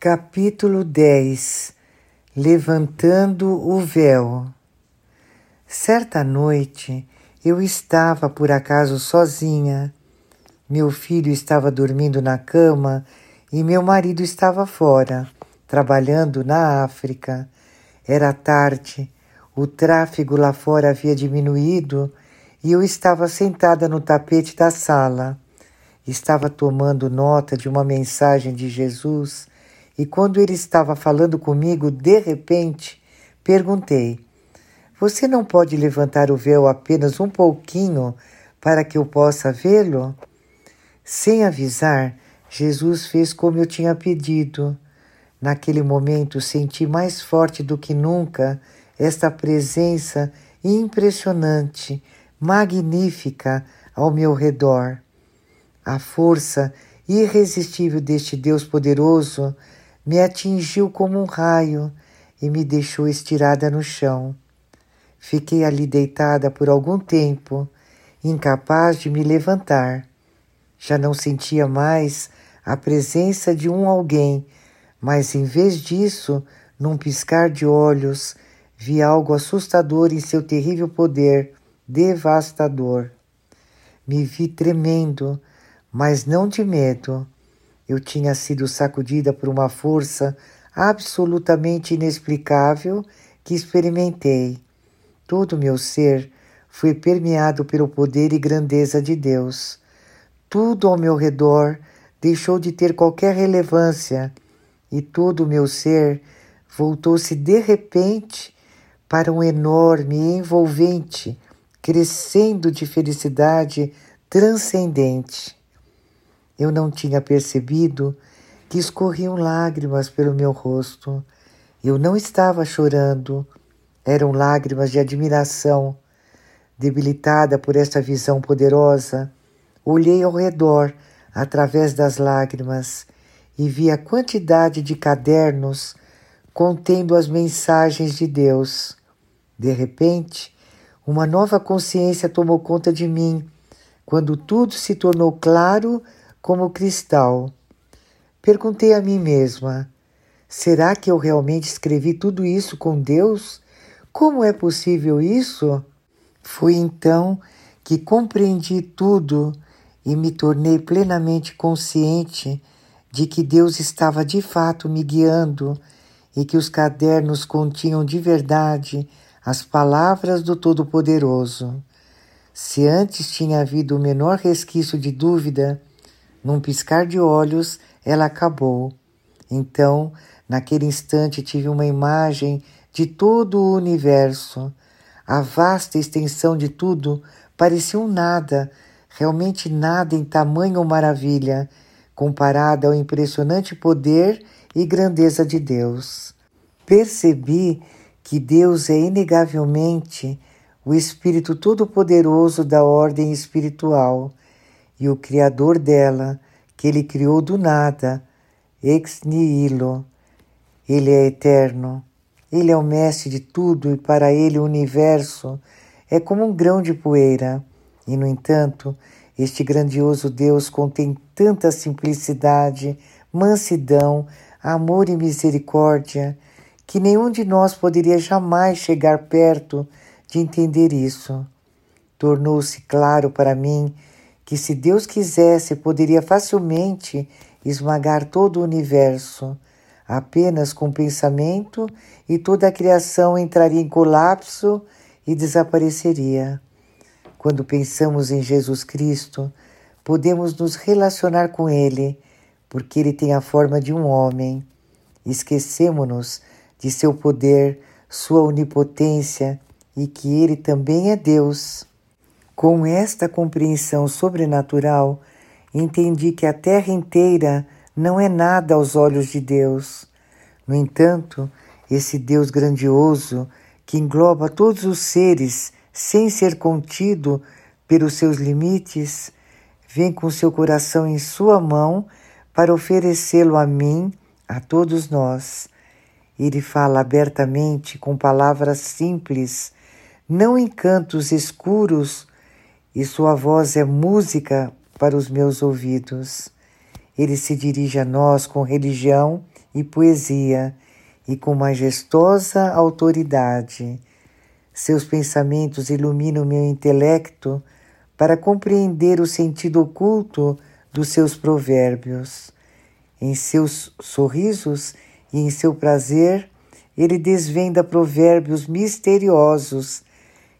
Capítulo 10 Levantando o véu. Certa noite eu estava por acaso sozinha. Meu filho estava dormindo na cama e meu marido estava fora, trabalhando na África. Era tarde, o tráfego lá fora havia diminuído e eu estava sentada no tapete da sala. Estava tomando nota de uma mensagem de Jesus e quando ele estava falando comigo, de repente, perguntei: Você não pode levantar o véu apenas um pouquinho para que eu possa vê-lo? Sem avisar, Jesus fez como eu tinha pedido. Naquele momento senti mais forte do que nunca esta presença impressionante, magnífica ao meu redor. A força irresistível deste Deus poderoso me atingiu como um raio e me deixou estirada no chão. Fiquei ali deitada por algum tempo, incapaz de me levantar. Já não sentia mais a presença de um alguém, mas em vez disso, num piscar de olhos, vi algo assustador em seu terrível poder, devastador. Me vi tremendo, mas não de medo eu tinha sido sacudida por uma força absolutamente inexplicável que experimentei. Todo o meu ser foi permeado pelo poder e grandeza de Deus. Tudo ao meu redor deixou de ter qualquer relevância e todo o meu ser voltou-se de repente para um enorme e envolvente, crescendo de felicidade transcendente. Eu não tinha percebido que escorriam lágrimas pelo meu rosto. Eu não estava chorando, eram lágrimas de admiração. Debilitada por esta visão poderosa, olhei ao redor através das lágrimas e vi a quantidade de cadernos contendo as mensagens de Deus. De repente, uma nova consciência tomou conta de mim, quando tudo se tornou claro como cristal. Perguntei a mim mesma: será que eu realmente escrevi tudo isso com Deus? Como é possível isso? Foi então que compreendi tudo e me tornei plenamente consciente de que Deus estava de fato me guiando e que os cadernos continham de verdade as palavras do Todo-Poderoso. Se antes tinha havido o menor resquício de dúvida, num piscar de olhos, ela acabou. Então, naquele instante, tive uma imagem de todo o universo. A vasta extensão de tudo parecia um nada, realmente nada em tamanho ou maravilha, comparada ao impressionante poder e grandeza de Deus. Percebi que Deus é inegavelmente o Espírito Todo-Poderoso da ordem espiritual e o Criador dela, que ele criou do nada, ex nihilo. Ele é eterno, ele é o mestre de tudo e para ele o universo é como um grão de poeira. E, no entanto, este grandioso Deus contém tanta simplicidade, mansidão, amor e misericórdia que nenhum de nós poderia jamais chegar perto de entender isso. Tornou-se claro para mim que, se Deus quisesse, poderia facilmente esmagar todo o universo, apenas com pensamento, e toda a criação entraria em colapso e desapareceria. Quando pensamos em Jesus Cristo, podemos nos relacionar com Ele, porque Ele tem a forma de um homem. Esquecemos-nos de seu poder, sua onipotência e que Ele também é Deus. Com esta compreensão sobrenatural, entendi que a terra inteira não é nada aos olhos de Deus. No entanto, esse Deus grandioso, que engloba todos os seres sem ser contido pelos seus limites, vem com seu coração em sua mão para oferecê-lo a mim, a todos nós. Ele fala abertamente com palavras simples, não em cantos escuros e sua voz é música para os meus ouvidos. Ele se dirige a nós com religião e poesia e com majestosa autoridade. Seus pensamentos iluminam meu intelecto para compreender o sentido oculto dos seus provérbios. Em seus sorrisos e em seu prazer, ele desvenda provérbios misteriosos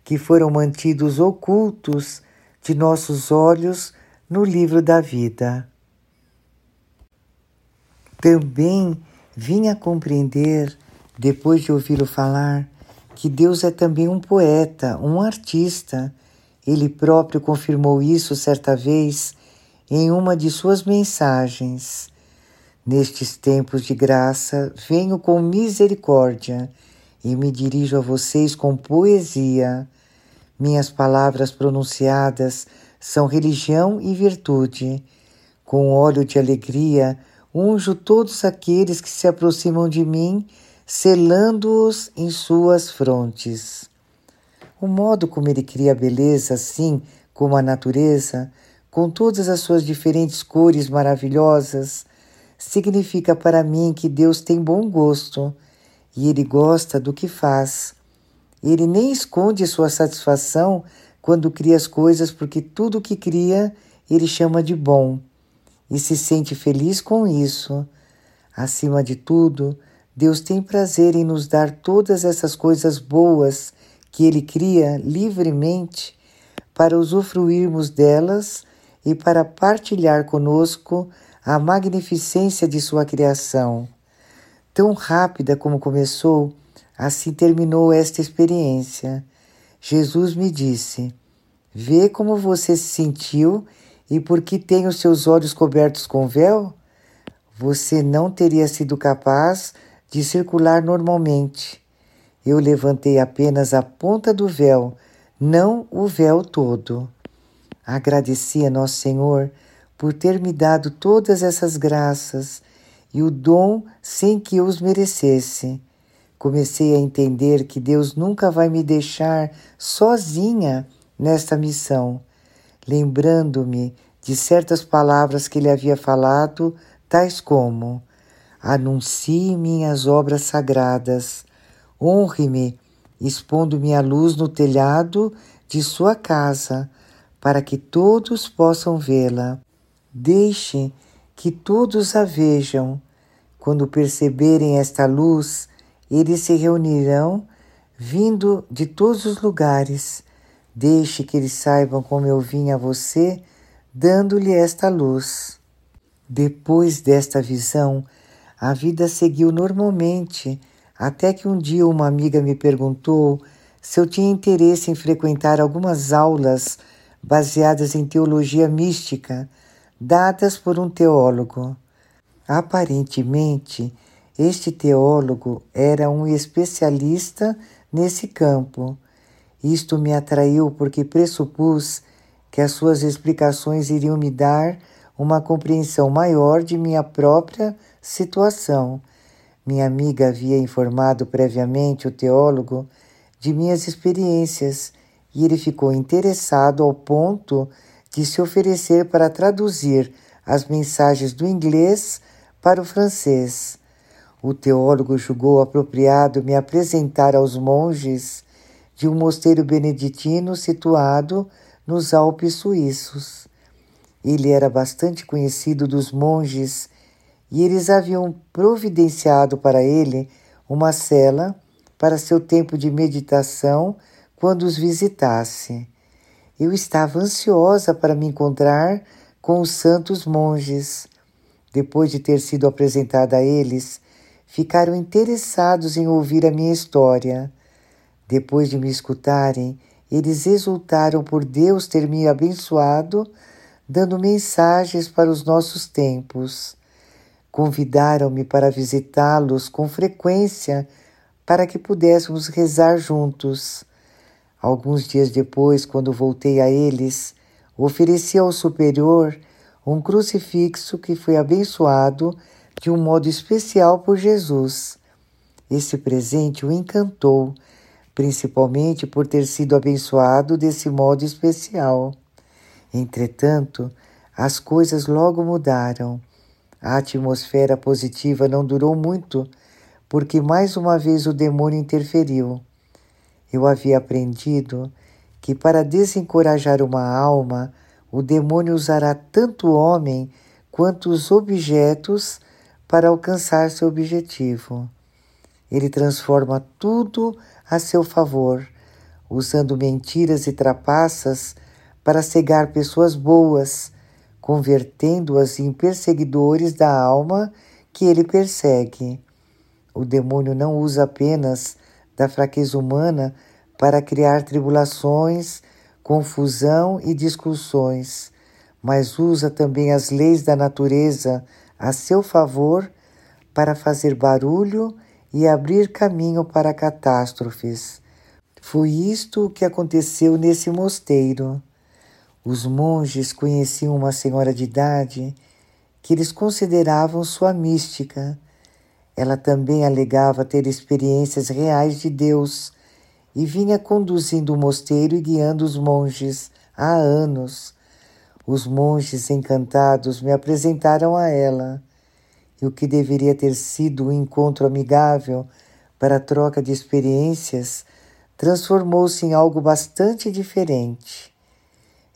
que foram mantidos ocultos de nossos olhos no livro da vida. Também vim a compreender, depois de ouvi-lo falar, que Deus é também um poeta, um artista. Ele próprio confirmou isso certa vez em uma de suas mensagens. Nestes tempos de graça, venho com misericórdia e me dirijo a vocês com poesia. Minhas palavras pronunciadas são religião e virtude. Com óleo de alegria, unjo todos aqueles que se aproximam de mim, selando-os em suas frontes. O modo como ele cria a beleza, assim como a natureza, com todas as suas diferentes cores maravilhosas, significa para mim que Deus tem bom gosto e ele gosta do que faz. Ele nem esconde sua satisfação quando cria as coisas, porque tudo o que cria ele chama de bom e se sente feliz com isso. Acima de tudo, Deus tem prazer em nos dar todas essas coisas boas que Ele cria livremente para usufruirmos delas e para partilhar conosco a magnificência de Sua criação. Tão rápida como começou, assim terminou esta experiência. Jesus me disse: Vê como você se sentiu e porque tem os seus olhos cobertos com véu, você não teria sido capaz de circular normalmente. Eu levantei apenas a ponta do véu, não o véu todo. Agradeci a Nosso Senhor por ter me dado todas essas graças e o dom sem que eu os merecesse. Comecei a entender que Deus nunca vai me deixar sozinha nesta missão lembrando-me de certas palavras que ele havia falado, tais como: Anuncie minhas obras sagradas, honre-me, expondo minha luz no telhado de sua casa, para que todos possam vê-la. Deixe que todos a vejam. Quando perceberem esta luz, eles se reunirão, vindo de todos os lugares Deixe que eles saibam como eu vim a você, dando-lhe esta luz. Depois desta visão, a vida seguiu normalmente, até que um dia uma amiga me perguntou se eu tinha interesse em frequentar algumas aulas baseadas em teologia mística, dadas por um teólogo. Aparentemente, este teólogo era um especialista nesse campo isto me atraiu porque pressupus que as suas explicações iriam me dar uma compreensão maior de minha própria situação. Minha amiga havia informado previamente o teólogo de minhas experiências e ele ficou interessado ao ponto de se oferecer para traduzir as mensagens do inglês para o francês. O teólogo julgou apropriado me apresentar aos monges de um mosteiro beneditino situado nos Alpes suíços. Ele era bastante conhecido dos monges e eles haviam providenciado para ele uma cela para seu tempo de meditação quando os visitasse. Eu estava ansiosa para me encontrar com os santos monges. Depois de ter sido apresentada a eles, ficaram interessados em ouvir a minha história. Depois de me escutarem, eles exultaram por Deus ter me abençoado, dando mensagens para os nossos tempos. Convidaram-me para visitá-los com frequência para que pudéssemos rezar juntos. Alguns dias depois, quando voltei a eles, ofereci ao Superior um crucifixo que foi abençoado de um modo especial por Jesus. Esse presente o encantou principalmente por ter sido abençoado desse modo especial. Entretanto, as coisas logo mudaram. A atmosfera positiva não durou muito, porque mais uma vez o demônio interferiu. Eu havia aprendido que para desencorajar uma alma, o demônio usará tanto o homem quanto os objetos para alcançar seu objetivo. Ele transforma tudo a seu favor, usando mentiras e trapaças para cegar pessoas boas, convertendo-as em perseguidores da alma que ele persegue. O demônio não usa apenas da fraqueza humana para criar tribulações, confusão e discussões, mas usa também as leis da natureza a seu favor para fazer barulho e abrir caminho para catástrofes. Foi isto que aconteceu nesse mosteiro. Os monges conheciam uma senhora de idade que eles consideravam sua mística. Ela também alegava ter experiências reais de Deus e vinha conduzindo o mosteiro e guiando os monges há anos. Os monges encantados me apresentaram a ela, e o que deveria ter sido um encontro amigável para a troca de experiências transformou-se em algo bastante diferente.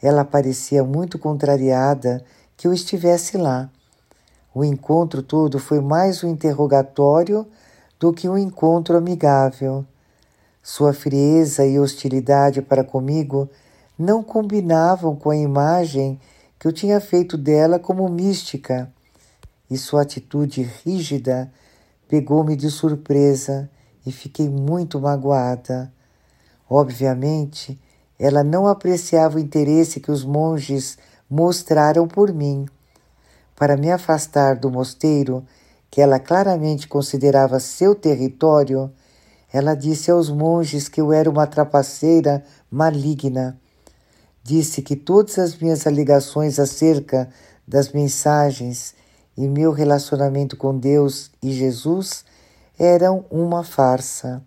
Ela parecia muito contrariada que eu estivesse lá. O encontro todo foi mais um interrogatório do que um encontro amigável. Sua frieza e hostilidade para comigo não combinavam com a imagem que eu tinha feito dela como mística, e sua atitude rígida pegou-me de surpresa e fiquei muito magoada. Obviamente, ela não apreciava o interesse que os monges mostraram por mim. Para me afastar do mosteiro, que ela claramente considerava seu território, ela disse aos monges que eu era uma trapaceira maligna. Disse que todas as minhas alegações acerca das mensagens e meu relacionamento com Deus e Jesus eram uma farsa.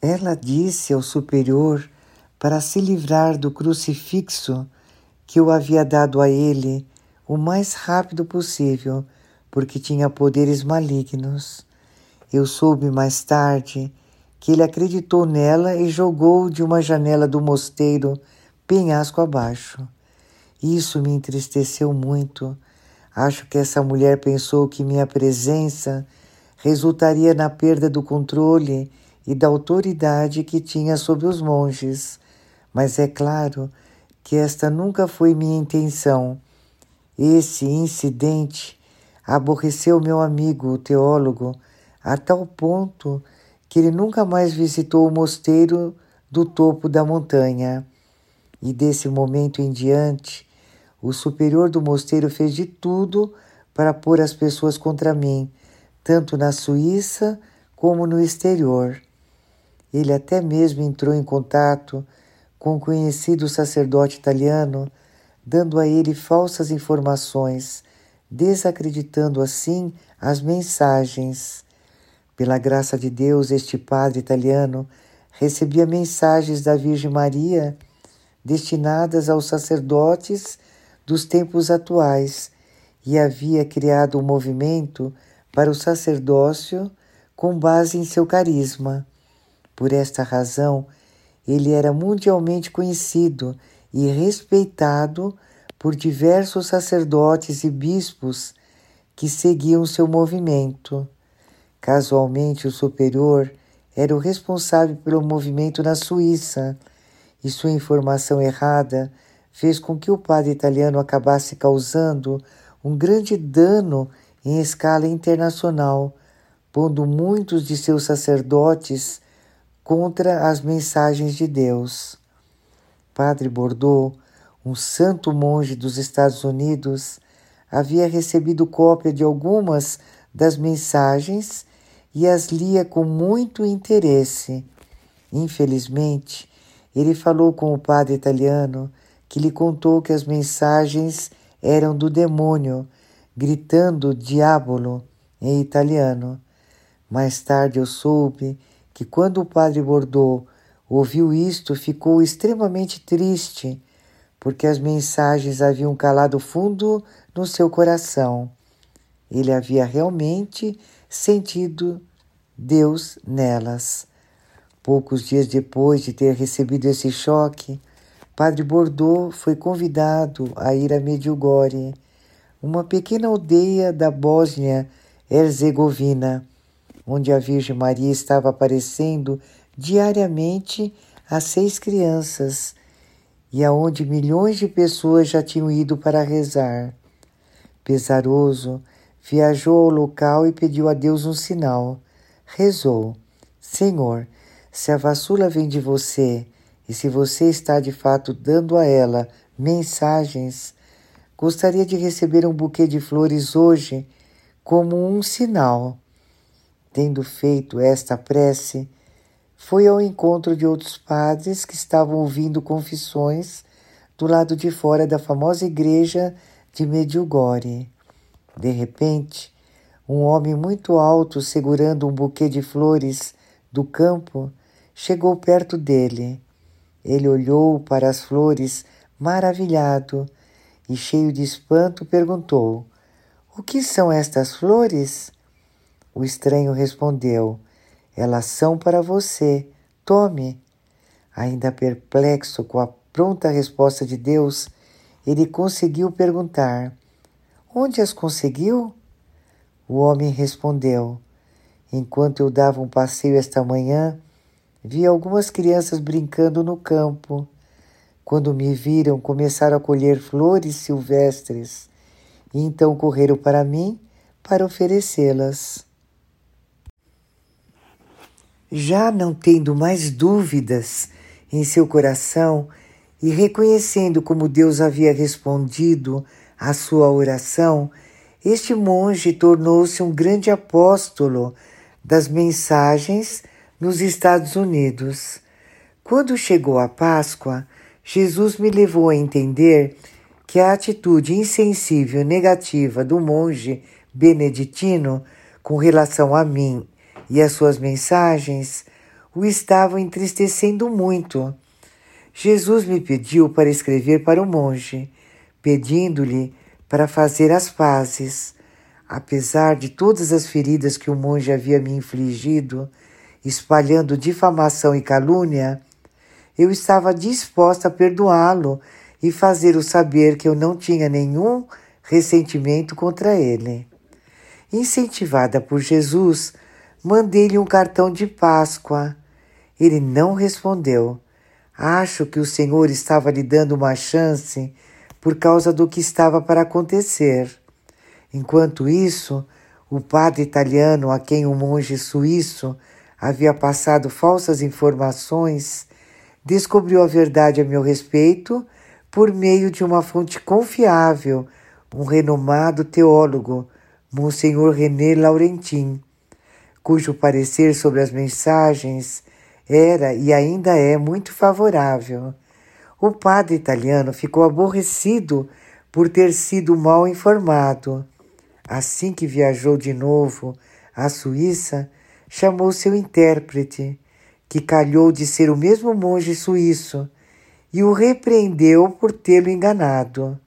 Ela disse ao superior para se livrar do crucifixo que eu havia dado a ele o mais rápido possível, porque tinha poderes malignos. Eu soube mais tarde que ele acreditou nela e jogou de uma janela do mosteiro penhasco abaixo. Isso me entristeceu muito. Acho que essa mulher pensou que minha presença resultaria na perda do controle e da autoridade que tinha sobre os monges, mas é claro que esta nunca foi minha intenção. Esse incidente aborreceu meu amigo, o teólogo, a tal ponto que ele nunca mais visitou o mosteiro do topo da montanha. E desse momento em diante, o superior do mosteiro fez de tudo para pôr as pessoas contra mim, tanto na Suíça como no exterior. Ele até mesmo entrou em contato com um conhecido sacerdote italiano, dando a ele falsas informações, desacreditando assim as mensagens. Pela graça de Deus, este padre italiano recebia mensagens da Virgem Maria destinadas aos sacerdotes dos tempos atuais e havia criado um movimento para o sacerdócio com base em seu carisma. Por esta razão, ele era mundialmente conhecido e respeitado por diversos sacerdotes e bispos que seguiam seu movimento. Casualmente, o superior era o responsável pelo movimento na Suíça e sua informação errada fez com que o padre italiano acabasse causando um grande dano em escala internacional, pondo muitos de seus sacerdotes contra as mensagens de Deus. Padre Bordeaux, um santo monge dos Estados Unidos, havia recebido cópia de algumas das mensagens e as lia com muito interesse. Infelizmente, ele falou com o padre italiano que lhe contou que as mensagens eram do demônio, gritando diabolo em italiano. Mais tarde eu soube que quando o padre Bordeaux ouviu isto, ficou extremamente triste, porque as mensagens haviam calado fundo no seu coração. Ele havia realmente sentido Deus nelas. Poucos dias depois de ter recebido esse choque, Padre Bordeaux foi convidado a ir a Medjugorje, uma pequena aldeia da Bósnia-Herzegovina, onde a Virgem Maria estava aparecendo diariamente a seis crianças e aonde milhões de pessoas já tinham ido para rezar. Pesaroso, viajou ao local e pediu a Deus um sinal. Rezou: Senhor, se a vassula vem de você e se você está de fato dando a ela mensagens, gostaria de receber um buquê de flores hoje como um sinal. Tendo feito esta prece, foi ao encontro de outros padres que estavam ouvindo confissões do lado de fora da famosa igreja de Medjugorje. De repente, um homem muito alto, segurando um buquê de flores do campo, chegou perto dele. Ele olhou para as flores maravilhado e, cheio de espanto, perguntou: O que são estas flores? O estranho respondeu: Elas são para você. Tome. Ainda perplexo com a pronta resposta de Deus, ele conseguiu perguntar: Onde as conseguiu? O homem respondeu: Enquanto eu dava um passeio esta manhã, vi algumas crianças brincando no campo. Quando me viram, começaram a colher flores silvestres e então correram para mim para oferecê-las. Já não tendo mais dúvidas em seu coração e reconhecendo como Deus havia respondido à sua oração, este monge tornou-se um grande apóstolo das mensagens nos Estados Unidos. Quando chegou a Páscoa, Jesus me levou a entender que a atitude insensível negativa do monge beneditino com relação a mim e as suas mensagens o estavam entristecendo muito. Jesus me pediu para escrever para o monge, pedindo-lhe para fazer as pazes. Apesar de todas as feridas que o monge havia me infligido, espalhando difamação e calúnia, eu estava disposta a perdoá-lo e fazê-lo saber que eu não tinha nenhum ressentimento contra ele. Incentivada por Jesus, mandei-lhe um cartão de Páscoa. Ele não respondeu. Acho que o Senhor estava lhe dando uma chance por causa do que estava para acontecer. Enquanto isso, o padre italiano a quem o monge suíço havia passado falsas informações descobriu a verdade a meu respeito por meio de uma fonte confiável, um renomado teólogo, Monsenhor René Laurentin, cujo parecer sobre as mensagens era e ainda é muito favorável. O padre italiano ficou aborrecido por ter sido mal informado. Assim que viajou de novo à Suíça, chamou seu intérprete que calhou de ser o mesmo monge suíço, e o repreendeu por tê-lo enganado.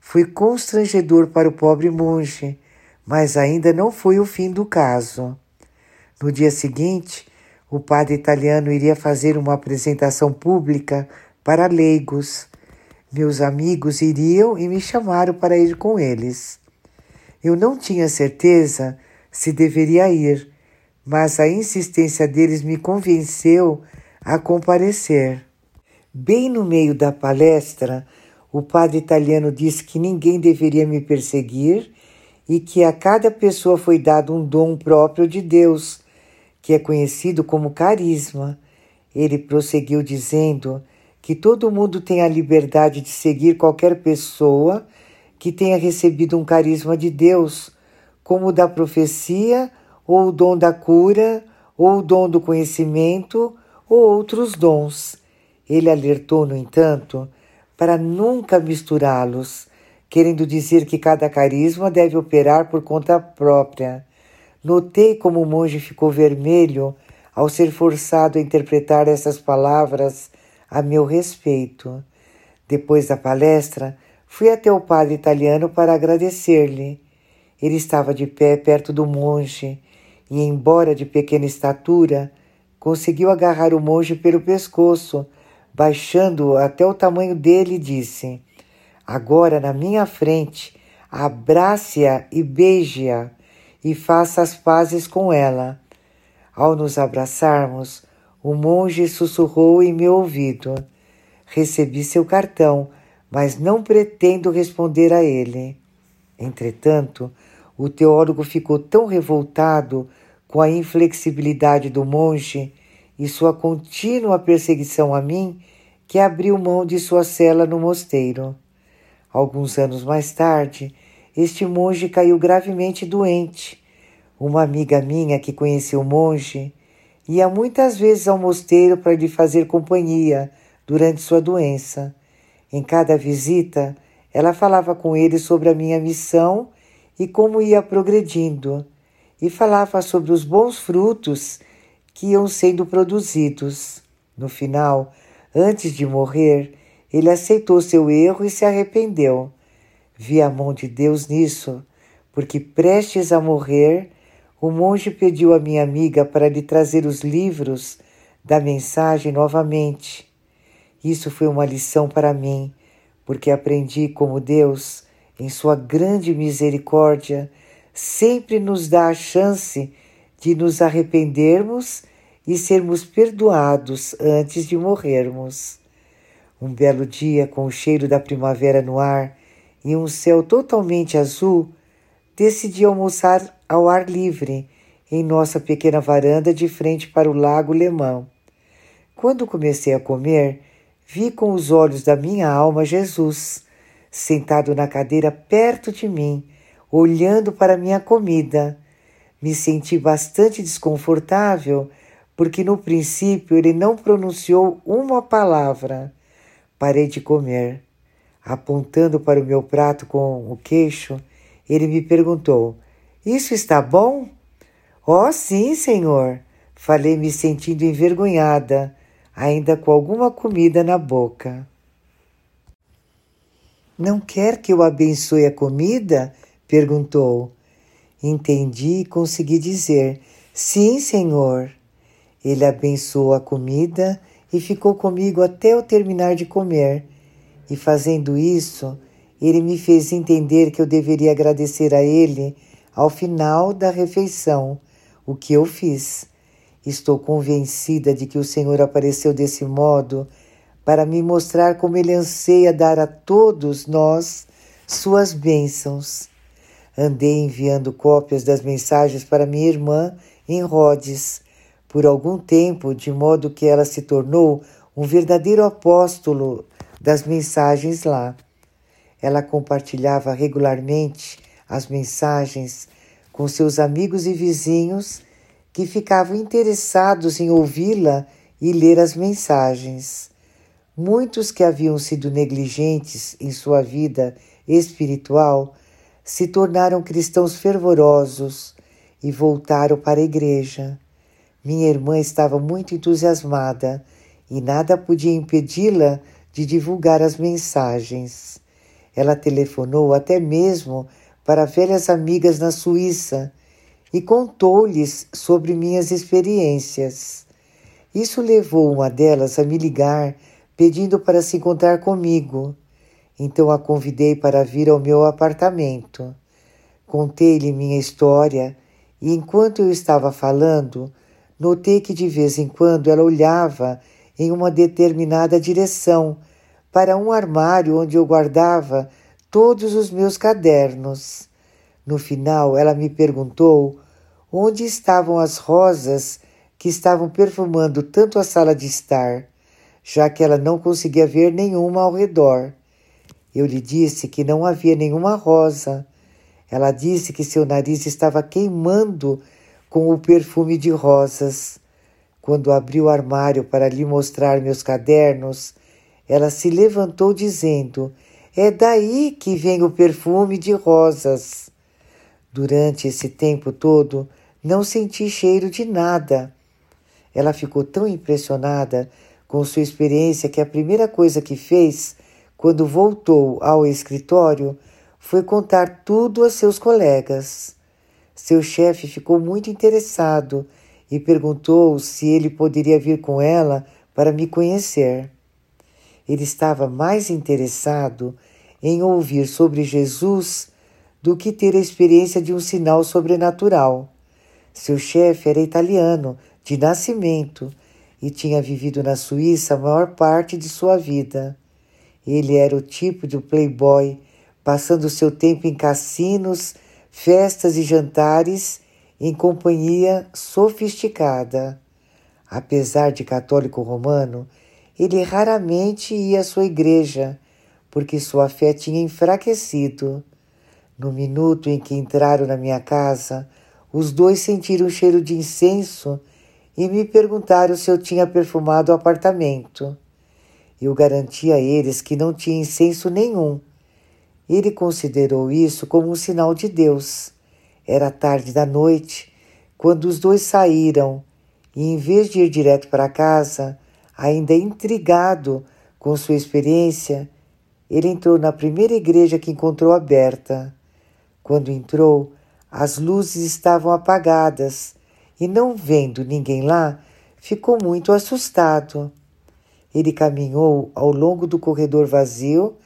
Foi constrangedor para o pobre monge, mas ainda não foi o fim do caso. No dia seguinte, o padre italiano iria fazer uma apresentação pública para leigos. Meus amigos iriam e me chamaram para ir com eles. Eu não tinha certeza se deveria ir, mas a insistência deles me convenceu a comparecer. Bem no meio da palestra, o padre italiano disse que ninguém deveria me perseguir e que a cada pessoa foi dado um dom próprio de Deus, que é conhecido como carisma. Ele prosseguiu dizendo que todo mundo tem a liberdade de seguir qualquer pessoa que tenha recebido um carisma de Deus, como o da profecia ou o dom da cura, ou o dom do conhecimento, ou outros dons. Ele alertou, no entanto, para nunca misturá-los, querendo dizer que cada carisma deve operar por conta própria. Notei como o monge ficou vermelho ao ser forçado a interpretar essas palavras a meu respeito. Depois da palestra, fui até o padre italiano para agradecer-lhe. Ele estava de pé perto do monge e, embora de pequena estatura, conseguiu agarrar o monge pelo pescoço, baixando-o até o tamanho dele, e disse: Agora, na minha frente, abrace-a e beije-a e faça as pazes com ela. Ao nos abraçarmos, o monge sussurrou em meu ouvido: Recebi seu cartão, mas não pretendo responder a ele. Entretanto, o teólogo ficou tão revoltado com a inflexibilidade do monge e sua contínua perseguição a mim que abriu mão de sua cela no mosteiro. Alguns anos mais tarde, este monge caiu gravemente doente. Uma amiga minha que conhecia o monge ia muitas vezes ao mosteiro para lhe fazer companhia durante sua doença. Em cada visita, ela falava com ele sobre a minha missão e como ia progredindo, e falava sobre os bons frutos que iam sendo produzidos. No final, antes de morrer, ele aceitou seu erro e se arrependeu. Vi a mão de Deus nisso, porque prestes a morrer, o monge pediu à minha amiga para lhe trazer os livros da mensagem novamente. Isso foi uma lição para mim, porque aprendi como Deus, em sua grande misericórdia, sempre nos dá a chance de nos arrependermos e sermos perdoados antes de morrermos. Um belo dia, com o cheiro da primavera no ar e um céu totalmente azul, decidi almoçar ao ar livre em nossa pequena varanda de frente para o Lago Lemão. Quando comecei a comer, vi com os olhos da minha alma Jesus, sentado na cadeira perto de mim, olhando para minha comida. Me senti bastante desconfortável porque no princípio ele não pronunciou uma palavra. Parei de comer. Apontando para o meu prato com o queixo, ele me perguntou: Isso está bom? Oh, sim, senhor. Falei, me sentindo envergonhada, ainda com alguma comida na boca. Não quer que eu abençoe a comida? perguntou. Entendi e consegui dizer: Sim, senhor. Ele abençoou a comida e ficou comigo até eu terminar de comer. E fazendo isso, ele me fez entender que eu deveria agradecer a ele ao final da refeição, o que eu fiz. Estou convencida de que o Senhor apareceu desse modo para me mostrar como ele anseia dar a todos nós suas bênçãos. Andei enviando cópias das mensagens para minha irmã em Rhodes por algum tempo, de modo que ela se tornou um verdadeiro apóstolo das mensagens lá. Ela compartilhava regularmente as mensagens com seus amigos e vizinhos que ficavam interessados em ouvi-la e ler as mensagens. Muitos que haviam sido negligentes em sua vida espiritual se tornaram cristãos fervorosos e voltaram para a igreja. Minha irmã estava muito entusiasmada e nada podia impedi-la de divulgar as mensagens. Ela telefonou até mesmo para velhas amigas na Suíça e contou-lhes sobre minhas experiências. Isso levou uma delas a me ligar pedindo para se encontrar comigo. Então a convidei para vir ao meu apartamento. Contei-lhe minha história e enquanto eu estava falando, Notei que de vez em quando ela olhava em uma determinada direção para um armário onde eu guardava todos os meus cadernos. No final, ela me perguntou onde estavam as rosas que estavam perfumando tanto a sala de estar, já que ela não conseguia ver nenhuma ao redor. Eu lhe disse que não havia nenhuma rosa. Ela disse que seu nariz estava queimando com o perfume de rosas. Quando abri o armário para lhe mostrar meus cadernos, ela se levantou dizendo: É daí que vem o perfume de rosas. Durante esse tempo todo, não senti cheiro de nada. Ela ficou tão impressionada com sua experiência que a primeira coisa que fez quando voltou ao escritório, foi contar tudo a seus colegas. Seu chefe ficou muito interessado e perguntou se ele poderia vir com ela para me conhecer. Ele estava mais interessado em ouvir sobre Jesus do que ter a experiência de um sinal sobrenatural. Seu chefe era italiano, de nascimento, e tinha vivido na Suíça a maior parte de sua vida. Ele era o tipo de playboy, passando seu tempo em cassinos, festas e jantares em companhia sofisticada. Apesar de católico romano, ele raramente ia à sua igreja, porque sua fé tinha enfraquecido. No minuto em que entraram na minha casa, os dois sentiram o cheiro de incenso e me perguntaram se eu tinha perfumado o apartamento. Eu garanti a eles que não tinha incenso nenhum. Ele considerou isso como um sinal de Deus. Era tarde da noite, quando os dois saíram, e em vez de ir direto para casa, ainda intrigado com sua experiência, ele entrou na primeira igreja que encontrou aberta. Quando entrou, as luzes estavam apagadas e, não vendo ninguém lá, ficou muito assustado. Ele caminhou ao longo do corredor vazio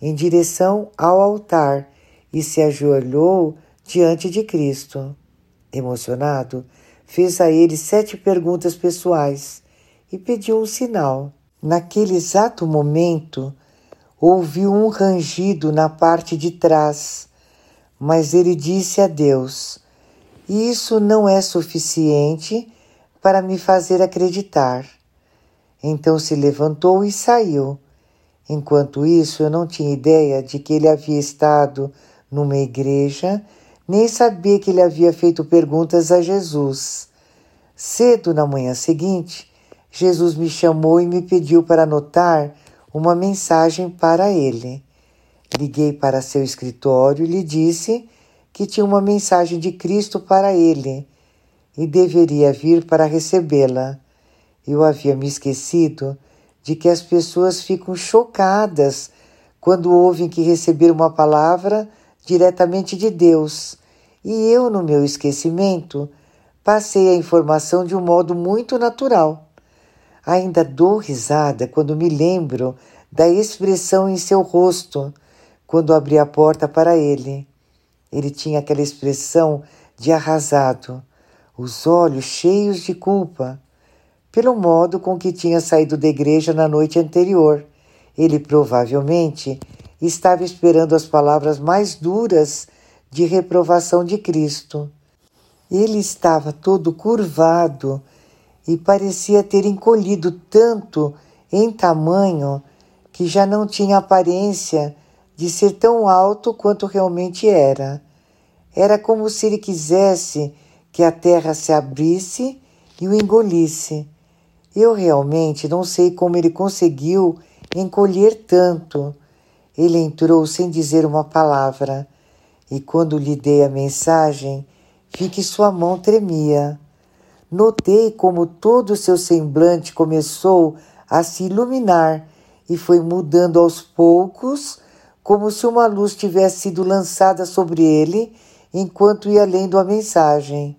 em direção ao altar e se ajoelhou diante de Cristo. Emocionado, fez a ele sete perguntas pessoais e pediu um sinal. Naquele exato momento, ouviu um rangido na parte de trás, mas ele disse a Deus: Isso não é suficiente para me fazer acreditar. Então se levantou e saiu. Enquanto isso, eu não tinha ideia de que ele havia estado numa igreja, nem sabia que ele havia feito perguntas a Jesus. Cedo na manhã seguinte, Jesus me chamou e me pediu para anotar uma mensagem para ele. Liguei para seu escritório e lhe disse que tinha uma mensagem de Cristo para ele e deveria vir para recebê-la. Eu havia me esquecido de que as pessoas ficam chocadas quando ouvem que receberam uma palavra diretamente de Deus, e eu, no meu esquecimento, passei a informação de um modo muito natural. Ainda dou risada quando me lembro da expressão em seu rosto quando abri a porta para ele. Ele tinha aquela expressão de arrasado, os olhos cheios de culpa, pelo modo com que tinha saído da igreja na noite anterior. Ele provavelmente estava esperando as palavras mais duras de reprovação de Cristo. Ele estava todo curvado e parecia ter encolhido tanto em tamanho que já não tinha aparência de ser tão alto quanto realmente era. Era como se ele quisesse que a terra se abrisse e o engolisse. Eu realmente não sei como ele conseguiu encolher tanto. Ele entrou sem dizer uma palavra, e quando lhe dei a mensagem, vi que sua mão tremia. Notei como todo o seu semblante começou a se iluminar e foi mudando aos poucos, como se uma luz tivesse sido lançada sobre ele enquanto ia lendo a mensagem.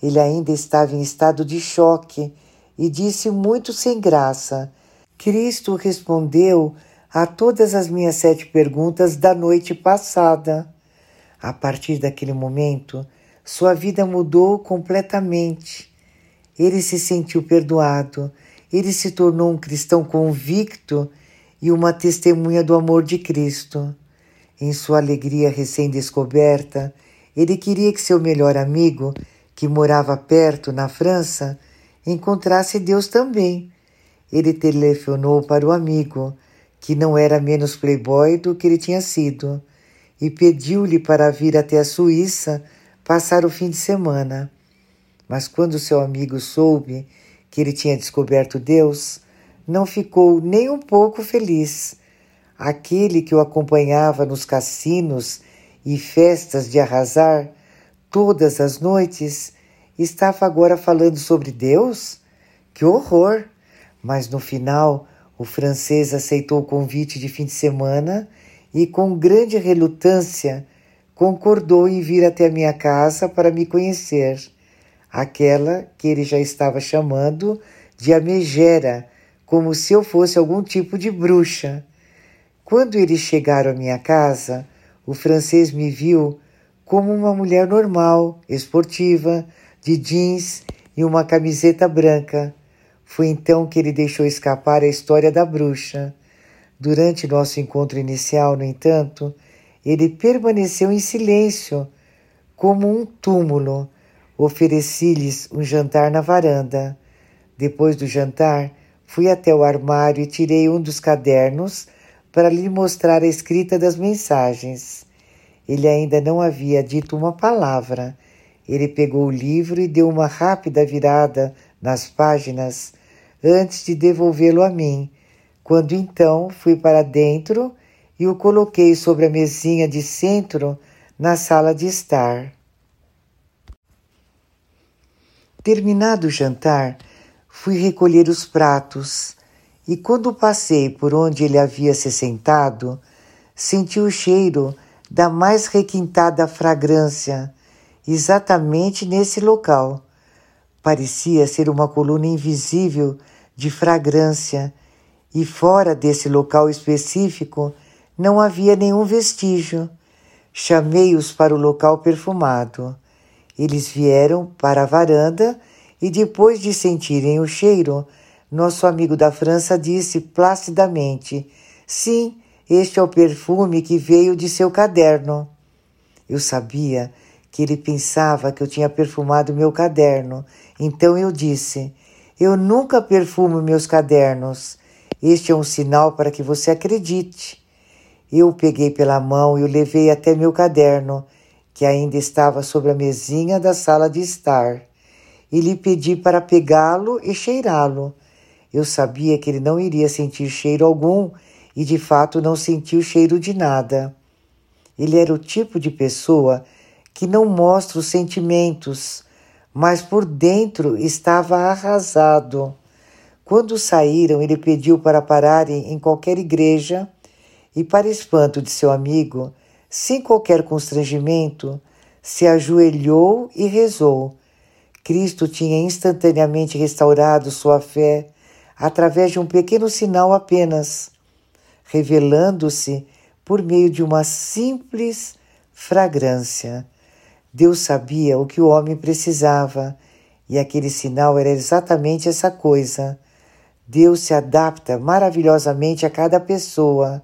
Ele ainda estava em estado de choque e disse muito sem graça: Cristo respondeu a todas as minhas sete perguntas da noite passada. A partir daquele momento, sua vida mudou completamente. Ele se sentiu perdoado, ele se tornou um cristão convicto e uma testemunha do amor de Cristo. Em sua alegria recém-descoberta, ele queria que seu melhor amigo, que morava perto na França, encontrasse Deus também. Ele telefonou para o amigo, que não era menos playboy do que ele tinha sido, e pediu-lhe para vir até a Suíça passar o fim de semana. Mas quando seu amigo soube que ele tinha descoberto Deus, não ficou nem um pouco feliz. Aquele que o acompanhava nos cassinos e festas de arrasar todas as noites estava agora falando sobre Deus? Que horror! Mas no final, O francês aceitou o convite de fim de semana e, com grande relutância, concordou em vir até a minha casa para me conhecer, aquela que ele já estava chamando de a megera, como se eu fosse algum tipo de bruxa. Quando eles chegaram à minha casa, o francês me viu como uma mulher normal, esportiva, de jeans e uma camiseta branca. Foi então que ele deixou escapar a história da bruxa. Durante nosso encontro inicial, no entanto, ele permaneceu em silêncio, como um túmulo. Ofereci-lhes um jantar na varanda. Depois do jantar, fui até o armário e tirei um dos cadernos para lhe mostrar a escrita das mensagens. Ele ainda não havia dito uma palavra. Ele pegou o livro e deu uma rápida virada nas páginas antes de devolvê-lo a mim, quando então fui para dentro e o coloquei sobre a mesinha de centro na sala de estar. Terminado o jantar, fui recolher os pratos e, quando passei por onde ele havia se sentado, senti o cheiro da mais requintada fragrância, exatamente nesse local. Parecia ser uma coluna invisível de fragrância, e fora desse local específico não havia nenhum vestígio. Chamei-os para o local perfumado. Eles vieram para a varanda e, depois de sentirem o cheiro, nosso amigo da França disse placidamente: Sim, este é o perfume que veio de seu caderno. Eu sabia que ele pensava que eu tinha perfumado meu caderno, então eu disse: Eu nunca perfumo meus cadernos. Este é um sinal para que você acredite. Eu o peguei pela mão e o levei até meu caderno, que ainda estava sobre a mesinha da sala de estar, e lhe pedi para pegá-lo e cheirá-lo. Eu sabia que ele não iria sentir cheiro algum e de fato não sentiu cheiro de nada. Ele era o tipo de pessoa que não mostra os sentimentos, mas por dentro estava arrasado. Quando saíram, ele pediu para pararem em qualquer igreja e, para espanto de seu amigo, sem qualquer constrangimento, se ajoelhou e rezou. Cristo tinha instantaneamente restaurado sua fé através de um pequeno sinal apenas revelando-se por meio de uma simples fragrância. Deus sabia o que o homem precisava e aquele sinal era exatamente essa coisa. Deus se adapta maravilhosamente a cada pessoa.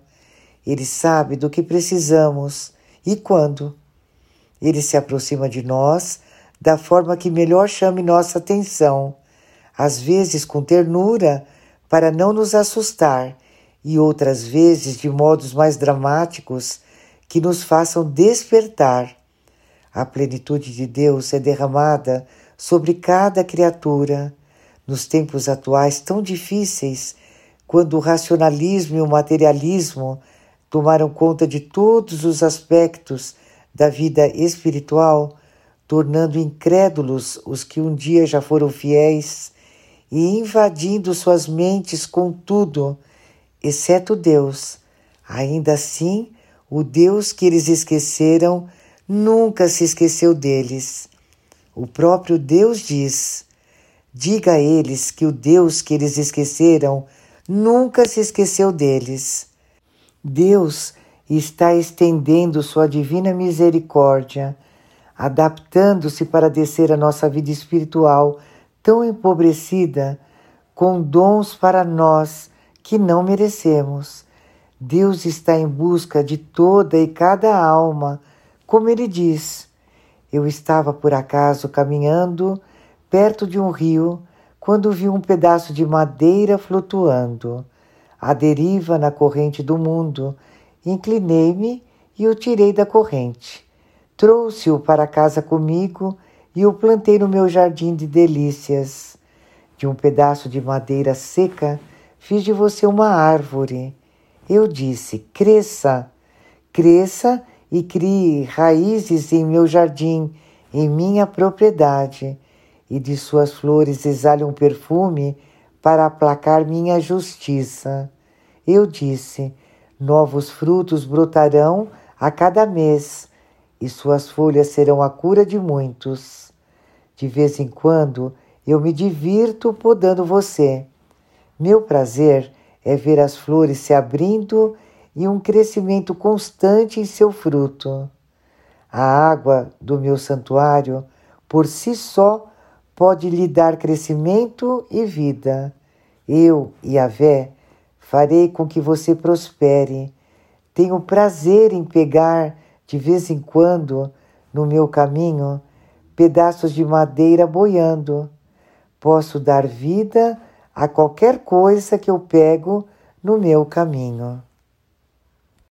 Ele sabe do que precisamos e quando. Ele se aproxima de nós da forma que melhor chame nossa atenção, às vezes com ternura, para não nos assustar e outras vezes de modos mais dramáticos que nos façam despertar. A plenitude de Deus é derramada sobre cada criatura. Nos tempos atuais tão difíceis, quando o racionalismo e o materialismo tomaram conta de todos os aspectos da vida espiritual, tornando incrédulos os que um dia já foram fiéis e invadindo suas mentes com tudo exceto Deus. Ainda assim, o Deus que eles esqueceram nunca se esqueceu deles. O próprio Deus diz: Diga a eles que o Deus que eles esqueceram nunca se esqueceu deles. Deus está estendendo sua divina misericórdia, adaptando-se para descer a nossa vida espiritual tão empobrecida, com dons para nós que não merecemos. Deus está em busca de toda e cada alma, como ele diz. Eu estava por acaso caminhando perto de um rio quando vi um pedaço de madeira flutuando, à deriva na corrente do mundo. Inclinei-me e o tirei da corrente. Trouxe-o para casa comigo e o plantei no meu jardim de delícias. De um pedaço de madeira seca, fiz de você uma árvore. Eu disse: cresça, cresça e crie raízes em meu jardim, em minha propriedade, e de suas flores exale um perfume para aplacar minha justiça. Eu disse: novos frutos brotarão a cada mês, e suas folhas serão a cura de muitos. De vez em quando eu me divirto podando você. Meu prazer é ver as flores se abrindo e um crescimento constante em seu fruto. A água do meu santuário, por si só, pode lhe dar crescimento e vida. Eu, Yahvé, farei com que você prospere. Tenho prazer em pegar, de vez em quando, no meu caminho, pedaços de madeira boiando. Posso dar vida a qualquer coisa que eu pego no meu caminho.